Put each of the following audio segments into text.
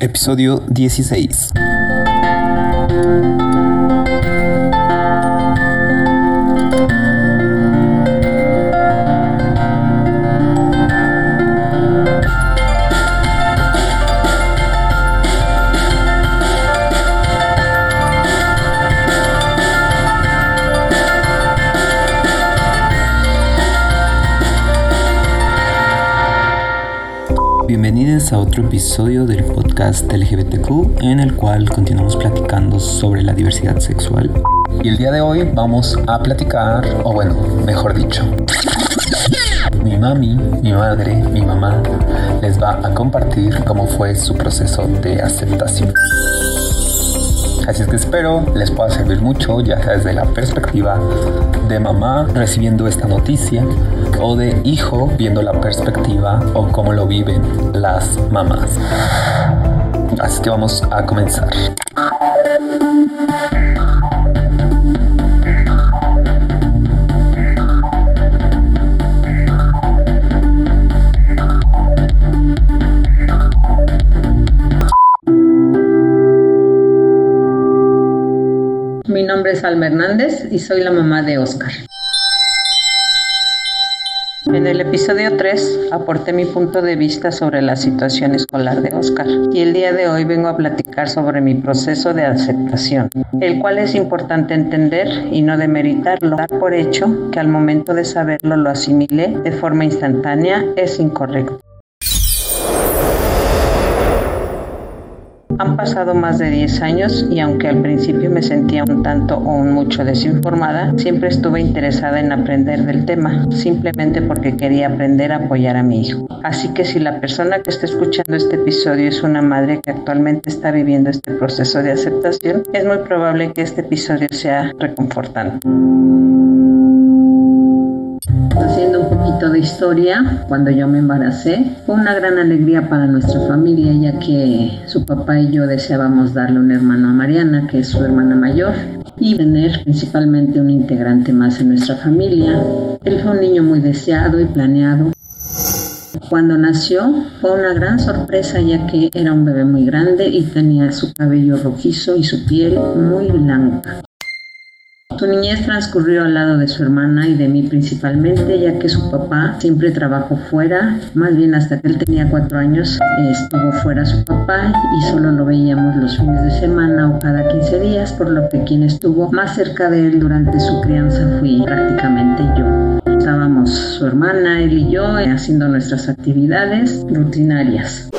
Episodio 16. Bienvenidos a otro episodio del podcast LGBTQ en el cual continuamos platicando sobre la diversidad sexual. Y el día de hoy vamos a platicar, o bueno, mejor dicho, mi mami, mi madre, mi mamá les va a compartir cómo fue su proceso de aceptación. Así es que espero les pueda servir mucho, ya sea desde la perspectiva de mamá recibiendo esta noticia o de hijo viendo la perspectiva o cómo lo viven las mamás. Así que vamos a comenzar. Mi nombre es Alma Hernández y soy la mamá de Oscar. En el episodio 3 aporté mi punto de vista sobre la situación escolar de Oscar y el día de hoy vengo a platicar sobre mi proceso de aceptación, el cual es importante entender y no demeritarlo. Dar por hecho que al momento de saberlo lo asimilé de forma instantánea es incorrecto. Han pasado más de 10 años y aunque al principio me sentía un tanto o un mucho desinformada, siempre estuve interesada en aprender del tema, simplemente porque quería aprender a apoyar a mi hijo. Así que si la persona que está escuchando este episodio es una madre que actualmente está viviendo este proceso de aceptación, es muy probable que este episodio sea reconfortante. Haciendo un poquito de historia, cuando yo me embaracé, fue una gran alegría para nuestra familia, ya que su papá y yo deseábamos darle un hermano a Mariana, que es su hermana mayor, y tener principalmente un integrante más en nuestra familia. Él fue un niño muy deseado y planeado. Cuando nació fue una gran sorpresa ya que era un bebé muy grande y tenía su cabello rojizo y su piel muy blanca. Su niñez transcurrió al lado de su hermana y de mí principalmente, ya que su papá siempre trabajó fuera, más bien hasta que él tenía cuatro años estuvo fuera su papá y solo lo veíamos los fines de semana o cada 15 días, por lo que quien estuvo más cerca de él durante su crianza fui prácticamente yo. Estábamos su hermana, él y yo haciendo nuestras actividades rutinarias.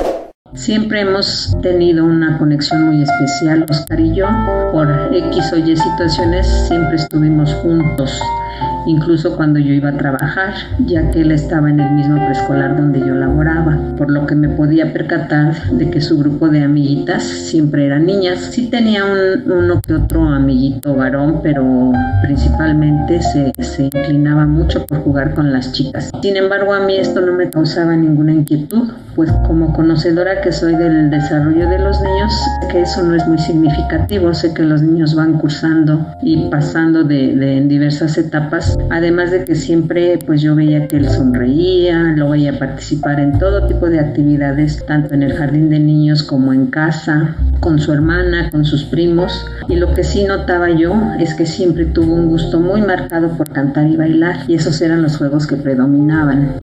Siempre hemos tenido una conexión muy especial, Oscar y yo. Por X o Y situaciones siempre estuvimos juntos, incluso cuando yo iba a trabajar, ya que él estaba en el mismo preescolar donde yo laboraba, por lo que me podía percatar de que su grupo de amiguitas siempre eran niñas. Sí tenía un, uno que otro amiguito varón, pero principalmente se, se inclinaba mucho por jugar con las chicas. Sin embargo, a mí esto no me causaba ninguna inquietud, pues como conocedora que soy del desarrollo de los niños, que eso no es muy significativo. Sé que los niños van cursando y pasando de, de en diversas etapas, además de que siempre pues yo veía que él sonreía, lo veía participar en todo tipo de actividades, tanto en el jardín de niños como en casa, con su hermana, con sus primos. Y lo que sí notaba yo es que siempre tuvo un gusto muy marcado por cantar y bailar, y esos eran los juegos que predominaban.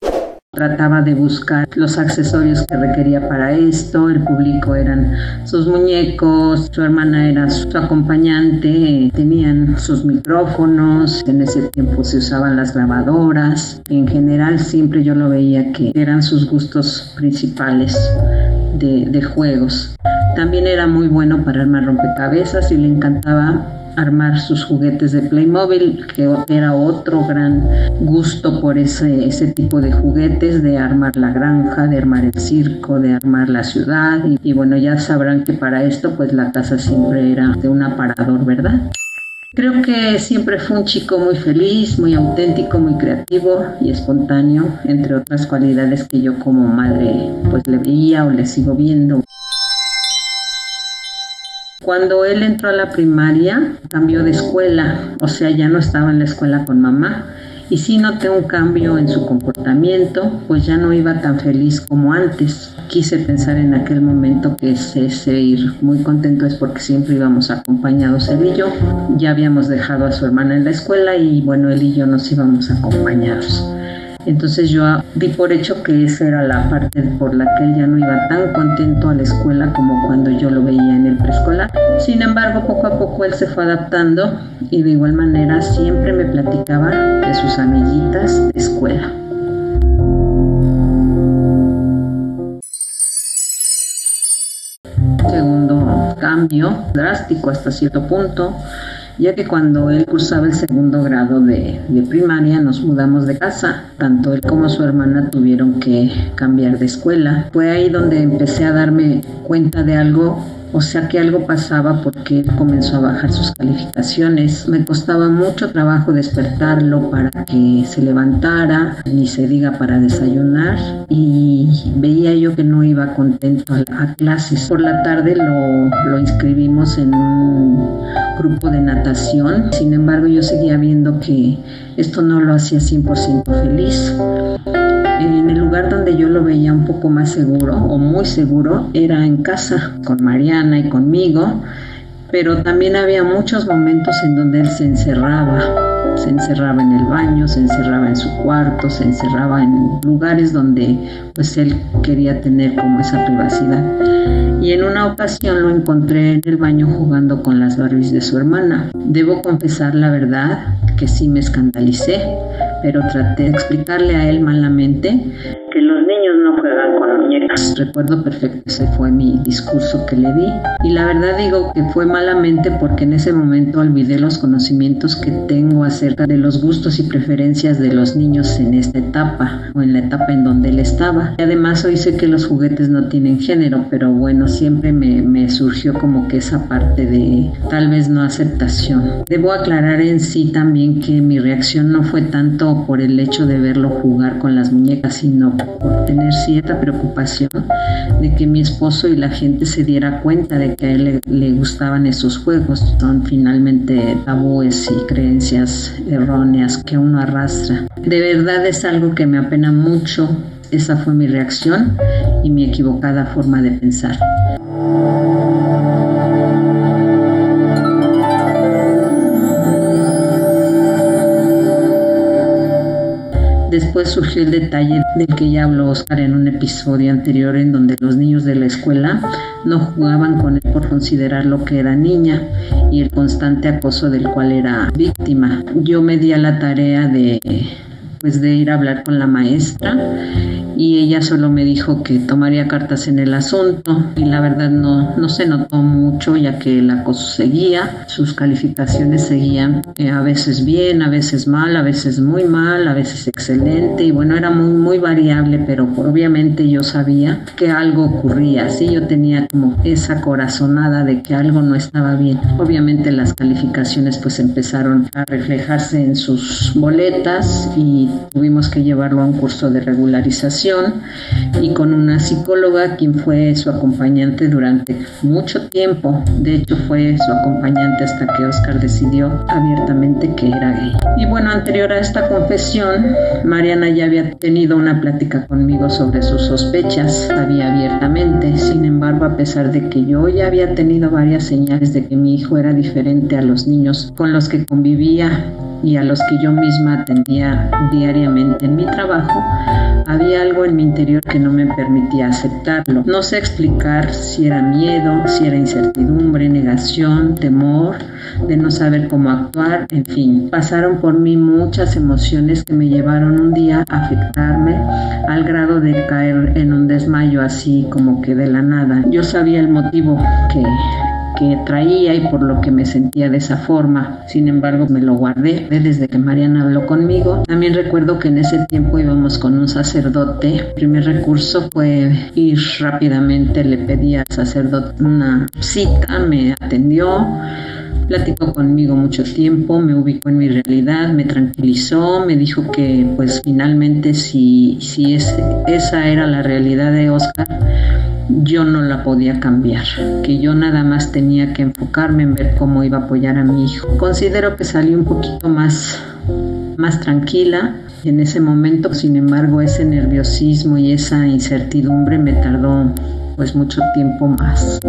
Trataba de buscar los accesorios que requería para esto, el público eran sus muñecos, su hermana era su acompañante, tenían sus micrófonos, en ese tiempo se usaban las grabadoras, en general siempre yo lo veía que eran sus gustos principales de, de juegos. También era muy bueno para armar rompecabezas y le encantaba armar sus juguetes de Playmobil, que era otro gran gusto por ese, ese tipo de juguetes, de armar la granja, de armar el circo, de armar la ciudad. Y, bueno, ya sabrán que para esto pues la casa siempre era de un aparador, ¿verdad? Creo que siempre fue un chico muy feliz, muy auténtico, muy creativo y espontáneo, entre otras cualidades que yo como madre pues le veía o le sigo viendo. Cuando él entró a la primaria, cambió de escuela, o sea, ya no estaba en la escuela con mamá y sí noté un cambio en su comportamiento, pues ya no iba tan feliz como antes. Quise pensar en aquel momento que ese ir muy contento es porque siempre íbamos acompañados él y yo. Ya habíamos dejado a su hermana en la escuela y bueno, él y yo nos íbamos acompañados. Entonces yo di por hecho que esa era la parte por la que él ya no iba tan contento a la escuela como cuando yo lo veía en el preescolar. Sin embargo, poco a poco él se fue adaptando y de igual manera siempre me platicaba de sus amiguitas de escuela. Segundo cambio, drástico hasta cierto punto, ya que cuando él cursaba el segundo grado de, primaria nos mudamos de casa. Tanto él como su hermana tuvieron que cambiar de escuela. Fue ahí donde empecé a darme cuenta de algo o sea que algo pasaba porque él comenzó a bajar sus calificaciones. Me costaba mucho trabajo despertarlo para que se levantara, ni se diga para desayunar. Y veía yo que no iba contento a, clases. Por la tarde lo, lo inscribimos en un grupo de natación. Sin embargo, yo seguía viendo que esto no lo hacía 100% feliz en el lugar donde yo lo veía un poco más seguro o muy seguro era en casa con Mariana y conmigo, pero también había muchos momentos en donde él se encerraba. Se encerraba en el baño, se encerraba en su cuarto, se encerraba en lugares donde pues él quería tener como esa privacidad. Y en una ocasión lo encontré en el baño jugando con las Barbies de su hermana. Debo confesar la verdad que sí me escandalicé pero traté de explicarle a él malamente que los niños no juegan con muñecas. Recuerdo perfecto, ese fue mi discurso que le di. Y la verdad digo que fue malamente porque en ese momento olvidé los conocimientos que tengo acerca de los gustos y preferencias de los niños en esta etapa o en la etapa en donde él estaba. Y además hoy sé que los juguetes no tienen género, pero bueno, siempre me, me surgió como que esa parte de tal vez no aceptación. Debo aclarar en sí también que mi reacción no fue tanto por el hecho de verlo jugar con las muñecas, sino por tener cierta preocupación de que mi esposo y la gente se diera cuenta de que a él le, gustaban esos juegos. Son finalmente tabúes y creencias erróneas que uno arrastra. De verdad es algo que me apena mucho. Esa fue mi reacción y mi equivocada forma de pensar. Después surgió el detalle del que ya habló Oscar en un episodio anterior en donde los niños de la escuela no jugaban con él por considerar lo que era niña y el constante acoso del cual era víctima. Yo me di a la tarea de pues de ir a hablar con la maestra y ella solo me dijo que tomaría cartas en el asunto y la verdad no, no se notó mucho ya que el acoso seguía, sus calificaciones seguían eh, a veces bien, a veces mal, a veces muy mal, a veces excelente y bueno, era muy, muy variable, pero obviamente yo sabía que algo ocurría, sí, yo tenía como esa corazonada de que algo no estaba bien. Obviamente las calificaciones pues empezaron a reflejarse en sus boletas y tuvimos que llevarlo a un curso de regularización y con una psicóloga quien fue su acompañante durante mucho tiempo. De hecho fue su acompañante hasta que Oscar decidió abiertamente que era gay. Y bueno, anterior a esta confesión, Mariana ya había tenido una plática conmigo sobre sus sospechas, sabía abiertamente. Sin embargo, a pesar de que yo ya había tenido varias señales de que mi hijo era diferente a los niños con los que convivía y a los que yo misma atendía diariamente en mi trabajo, había algo en mi interior que no me permitía aceptarlo. No sé explicar si era miedo, si era incertidumbre, negación, temor de no saber cómo actuar, en fin, pasaron por mí muchas emociones que me llevaron un día a afectarme al grado de caer en un desmayo así como que de la nada. Yo sabía el motivo que que traía y por lo que me sentía de esa forma. Sin embargo, me lo guardé desde que Mariana habló conmigo. También recuerdo que en ese tiempo íbamos con un sacerdote. El primer recurso fue ir rápidamente, le pedí al sacerdote una cita, me atendió platicó conmigo mucho tiempo, me ubicó en mi realidad, me tranquilizó, me dijo que pues finalmente si, si es, esa era la realidad de Oscar, yo no la podía cambiar, que yo nada más tenía que enfocarme en ver cómo iba a apoyar a mi hijo. Considero que salí un poquito más más tranquila. En ese momento, sin embargo, ese nerviosismo y esa incertidumbre me tardó pues mucho tiempo más.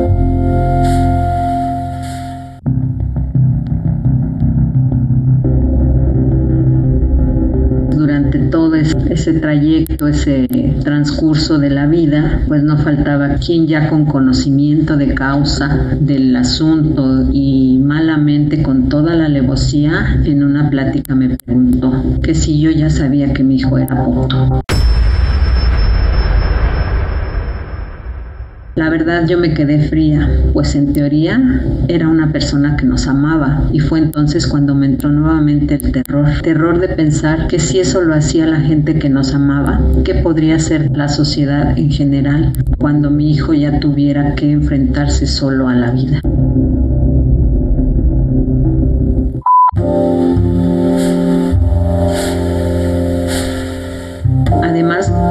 Todo ese trayecto, ese transcurso de la vida, pues no faltaba quien ya con conocimiento de causa del asunto y malamente con toda la alevosía en una plática me preguntó que si yo ya sabía que mi hijo era puto. La verdad yo me quedé fría, pues en teoría era una persona que nos amaba y fue entonces cuando me entró nuevamente el terror, terror de pensar que si eso lo hacía la gente que nos amaba, ¿qué podría ser la sociedad en general cuando mi hijo ya tuviera que enfrentarse solo a la vida?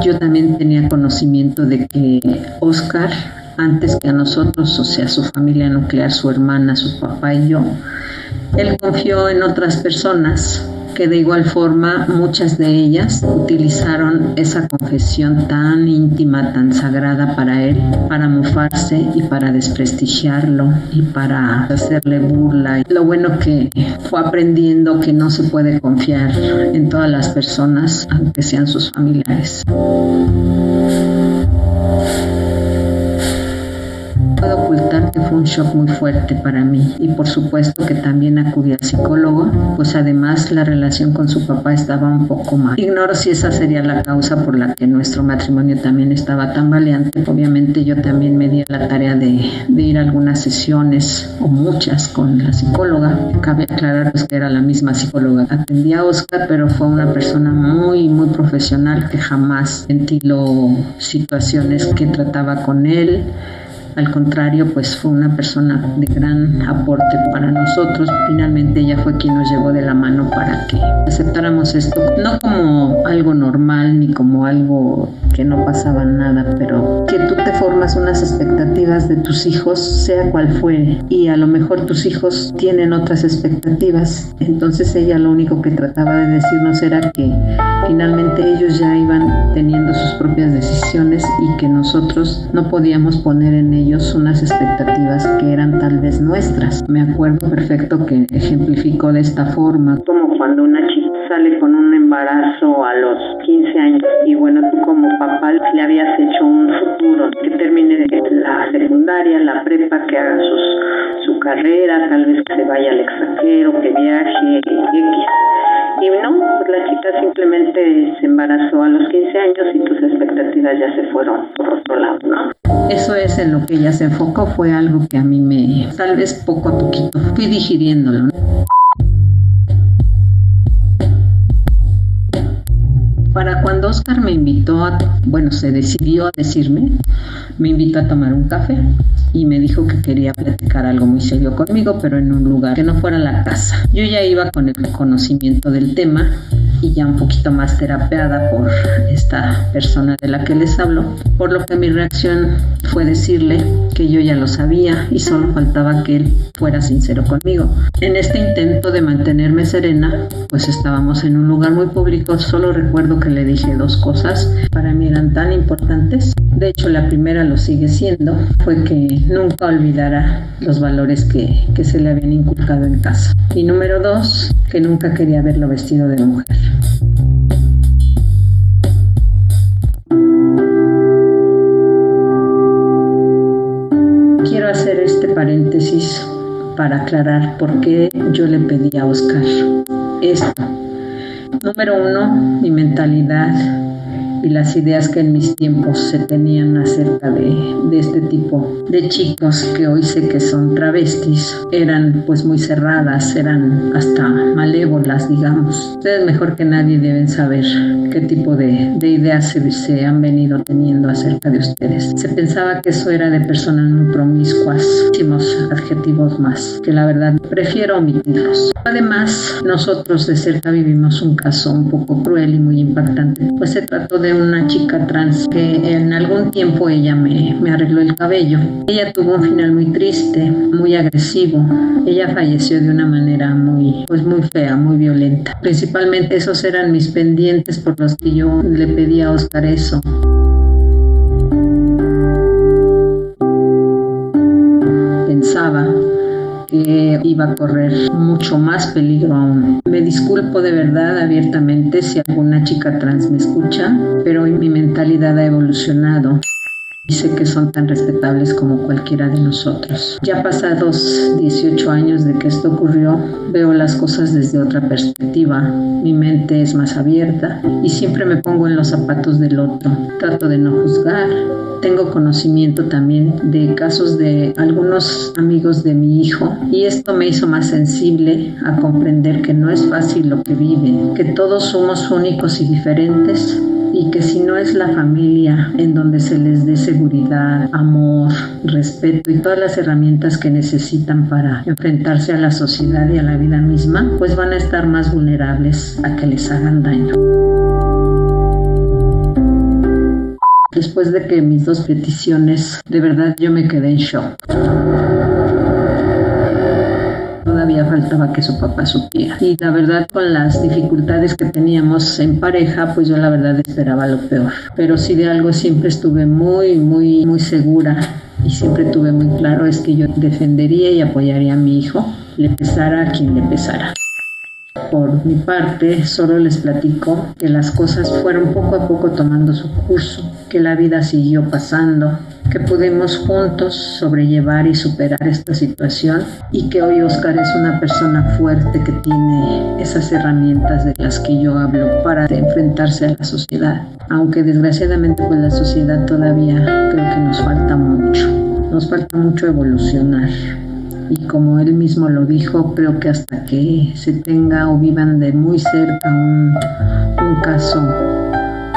Yo también tenía conocimiento de que Oscar, antes que a nosotros, o sea, su familia nuclear, su hermana, su papá y yo, él confió en otras personas que de igual forma muchas de ellas utilizaron esa confesión tan íntima, tan sagrada para él, para mofarse y para desprestigiarlo y para hacerle burla. Lo bueno que fue aprendiendo que no se puede confiar en todas las personas, aunque sean sus familiares. Puedo ocultar que fue un shock muy fuerte para mí y por supuesto que también acudí al psicólogo, pues además la relación con su papá estaba un poco mal. Ignoro si esa sería la causa por la que nuestro matrimonio también estaba tan valiente. Obviamente yo también me di a la tarea de, de ir a algunas sesiones o muchas con la psicóloga. Cabe aclarar pues que era la misma psicóloga. Atendía a Oscar, pero fue una persona muy, muy profesional que jamás ventiló situaciones que trataba con él al contrario, pues fue una persona de gran aporte para nosotros. Finalmente ella fue quien nos llevó de la mano para que aceptáramos esto, no como algo normal ni como algo que no pasaba nada, pero que tú te formas unas expectativas de tus hijos, sea cual fuere, y a lo mejor tus hijos tienen otras expectativas. Entonces ella lo único que trataba de decirnos era que finalmente ellos ya iban teniendo sus propias decisiones y que nosotros no podíamos poner en ellos unas expectativas que eran tal vez nuestras. Me acuerdo perfecto que ejemplificó de esta forma, como cuando una chica sale con un embarazo a los 15 años y bueno, tú como papá le habías hecho un futuro, que termine la secundaria, la prepa, que haga sus, su carrera, tal vez que se vaya al extranjero, que viaje, X. Y no, pues la chica simplemente se embarazó a los 15 años y tus expectativas ya se fueron por otro lado, ¿no? Eso es en lo que ella se enfocó, fue algo que a mí me, tal vez poco a poquito, fui digiriéndolo. Para Oscar me invitó a, bueno, se decidió a decirme, me invitó a tomar un café y me dijo que quería platicar algo muy serio conmigo, pero en un lugar que no fuera la casa. Yo ya iba con el conocimiento del tema y ya un poquito más terapeada por esta persona de la que les hablo, por lo que mi reacción fue decirle que yo ya lo sabía y solo faltaba que él fuera sincero conmigo. En este intento de mantenerme serena, pues estábamos en un lugar muy público, solo recuerdo que le dije dos cosas, para mí eran tan importantes. De hecho, la primera lo sigue siendo, fue que nunca olvidara los valores que, que se le habían inculcado en casa. Y número dos, que nunca quería verlo vestido de mujer. Quiero hacer este paréntesis para aclarar por qué yo le pedí a Oscar esto. Número uno, mi mentalidad y las ideas que en mis tiempos se tenían acerca de, de, este tipo de chicos que hoy sé que son travestis eran pues muy cerradas, eran hasta malévolas, digamos. Ustedes mejor que nadie deben saber qué tipo de, de ideas se, han venido teniendo acerca de ustedes. Se pensaba que eso era de personas muy promiscuas, muchísimos adjetivos más, que la verdad prefiero omitirlos. Además, nosotros de cerca vivimos un caso un poco cruel y muy impactante, pues se trató de una chica trans que en algún tiempo ella me, me arregló el cabello. Ella tuvo un final muy triste, muy agresivo. Ella falleció de una manera muy, pues muy fea, muy violenta. Principalmente esos eran mis pendientes por los que yo le pedí a Oscar eso. Iba a correr mucho más peligro aún. Me disculpo de verdad abiertamente si alguna chica trans me escucha, pero mi mentalidad ha evolucionado sé que son tan respetables como cualquiera de nosotros. Ya pasados 18 años de que esto ocurrió, veo las cosas desde otra perspectiva. Mi mente es más abierta y siempre me pongo en los zapatos del otro. Trato de no juzgar. Tengo conocimiento también de casos de algunos amigos de mi hijo y esto me hizo más sensible a comprender que no es fácil lo que viven, que todos somos únicos y diferentes y que si no es la familia en donde se les dé seguridad, amor, respeto y todas las herramientas que necesitan para enfrentarse a la sociedad y a la vida misma, pues van a estar más vulnerables a que les hagan daño. Después de que mis dos peticiones, de verdad yo me quedé en shock faltaba que su papá supiera. Y la verdad, con las dificultades que teníamos en pareja, pues yo la verdad esperaba lo peor. Pero sí de algo siempre estuve muy, muy, muy segura y siempre tuve muy claro es que yo defendería y apoyaría a mi hijo, le pesara a quien le pesara. Por mi parte, solo les platico que las cosas fueron poco a poco tomando su curso, que la vida siguió pasando, que pudimos juntos sobrellevar y superar esta situación y que hoy Oscar es una persona fuerte que tiene esas herramientas de las que yo hablo para enfrentarse a la sociedad. Aunque desgraciadamente pues la sociedad todavía creo que nos falta mucho, nos falta mucho evolucionar. Y como él mismo lo dijo, creo que hasta que se tenga o vivan de muy cerca un, un caso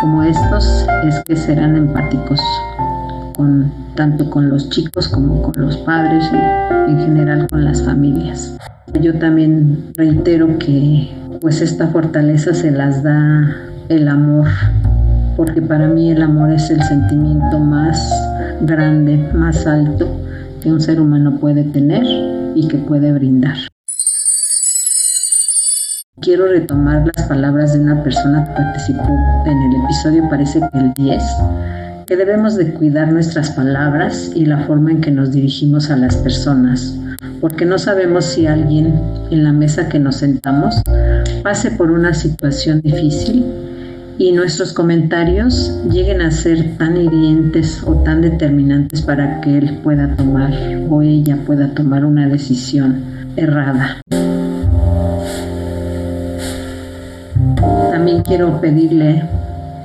como estos, es que serán empáticos tanto con los chicos como con los padres y en general con las familias. Yo también reitero que pues esta fortaleza se las da el amor, porque para mí el amor es el sentimiento más grande, más alto que un ser humano puede tener y que puede brindar. Quiero retomar las palabras de una persona que participó en el episodio, parece que el 10, que debemos de cuidar nuestras palabras y la forma en que nos dirigimos a las personas, porque no sabemos si alguien en la mesa que nos sentamos pase por una situación difícil y nuestros comentarios lleguen a ser tan hirientes o tan determinantes para que él pueda tomar o ella pueda tomar una decisión errada. También quiero pedirle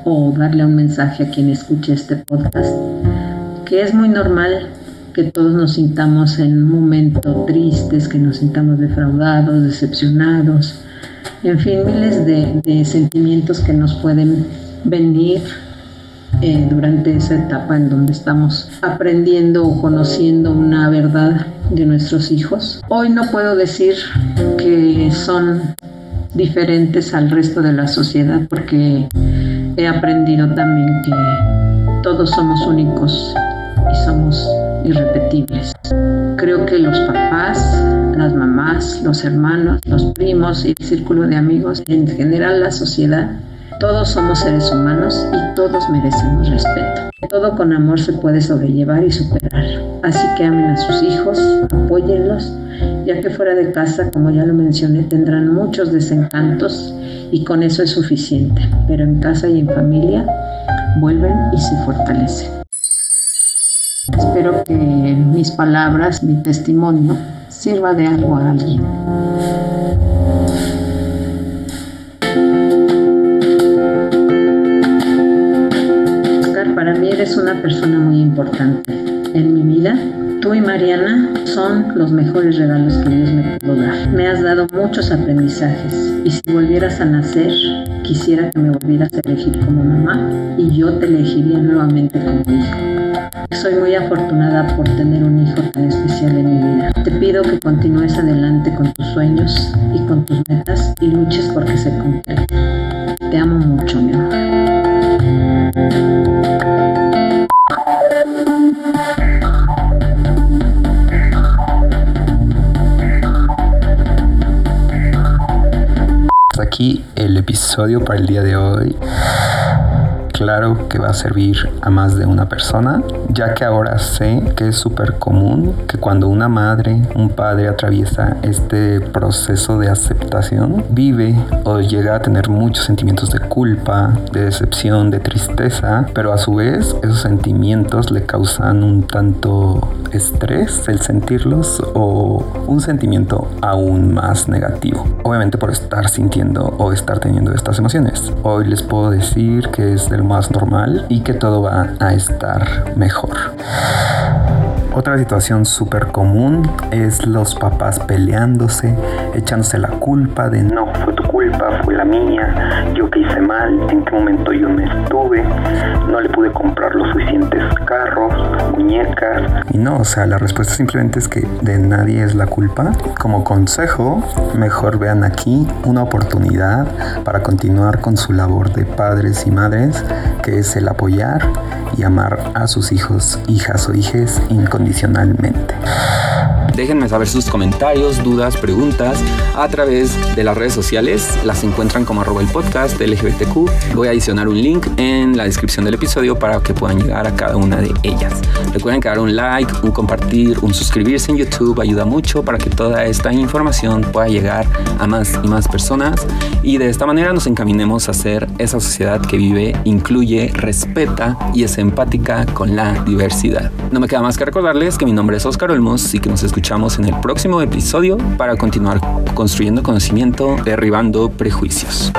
o darle un mensaje a quien escuche este podcast, que es muy normal que todos nos sintamos en un momento tristes, que nos sintamos defraudados, decepcionados, en fin, miles de, sentimientos que nos pueden venir eh, durante esa etapa en donde estamos aprendiendo o conociendo una verdad de nuestros hijos. Hoy no puedo decir que son diferentes al resto de la sociedad porque he aprendido también que todos somos únicos y somos irrepetibles. Creo que los papás, las mamás, los hermanos, los primos y el círculo de amigos, en general la sociedad, todos somos seres humanos y todos merecemos respeto. Todo con amor se puede sobrellevar y superar. Así que amen a sus hijos, apóyenlos, ya que fuera de casa, como ya lo mencioné, tendrán muchos desencantos y con eso es suficiente. Pero en casa y en familia vuelven y se fortalecen. Espero que mis palabras, mi testimonio, sirva de algo a alguien. Oscar, para mí eres una persona muy importante en mi vida Tú y Mariana son los mejores regalos que Dios me pudo dar. Me has dado muchos aprendizajes y si volvieras a nacer, quisiera que me volvieras a elegir como mamá y yo te elegiría nuevamente como hijo. Soy muy afortunada por tener un hijo tan especial en mi vida. Te pido que continúes adelante con tus sueños y con tus metas y luches porque se cumplan. Te amo mucho, mi amor. El episodio para el día de hoy claro que va a servir a más de una persona, ya que ahora sé que es súper común que cuando una madre, un padre atraviesa este proceso de aceptación, vive o llega a tener muchos sentimientos de culpa, de decepción, de tristeza, pero a su vez esos sentimientos le causan un tanto estrés el sentirlos o un sentimiento aún más negativo. Obviamente por estar sintiendo o estar teniendo estas emociones. Hoy les puedo decir que es del más normal y que todo va a estar mejor. Otra situación súper común es los papás peleándose, echándose la culpa de no, fue culpa, fue la mía, yo que hice mal, en qué momento yo me estuve, no le pude comprar los suficientes carros, muñecas. Y no, o sea, la respuesta simplemente es que de nadie es la culpa. Como consejo, mejor vean aquí una oportunidad para continuar con su labor de padres y madres, que es el apoyar y amar a sus hijos, hijas o hijes incondicionalmente. Déjenme saber sus comentarios, dudas, preguntas a través de las redes sociales. Las encuentran como arroba el podcast LGBTQ. Voy a adicionar un link en la descripción del episodio para que puedan llegar a cada una de ellas. Recuerden que dar un like, un compartir, un suscribirse en YouTube ayuda mucho para que toda esta información pueda llegar a más y más personas y de esta manera nos encaminemos a ser esa sociedad que vive, incluye, respeta y es empática con la diversidad. No me queda más que recordarles que mi nombre es Oscar Olmos y que nos escuchamos en el próximo episodio para continuar construyendo conocimiento, derribando prejuicios.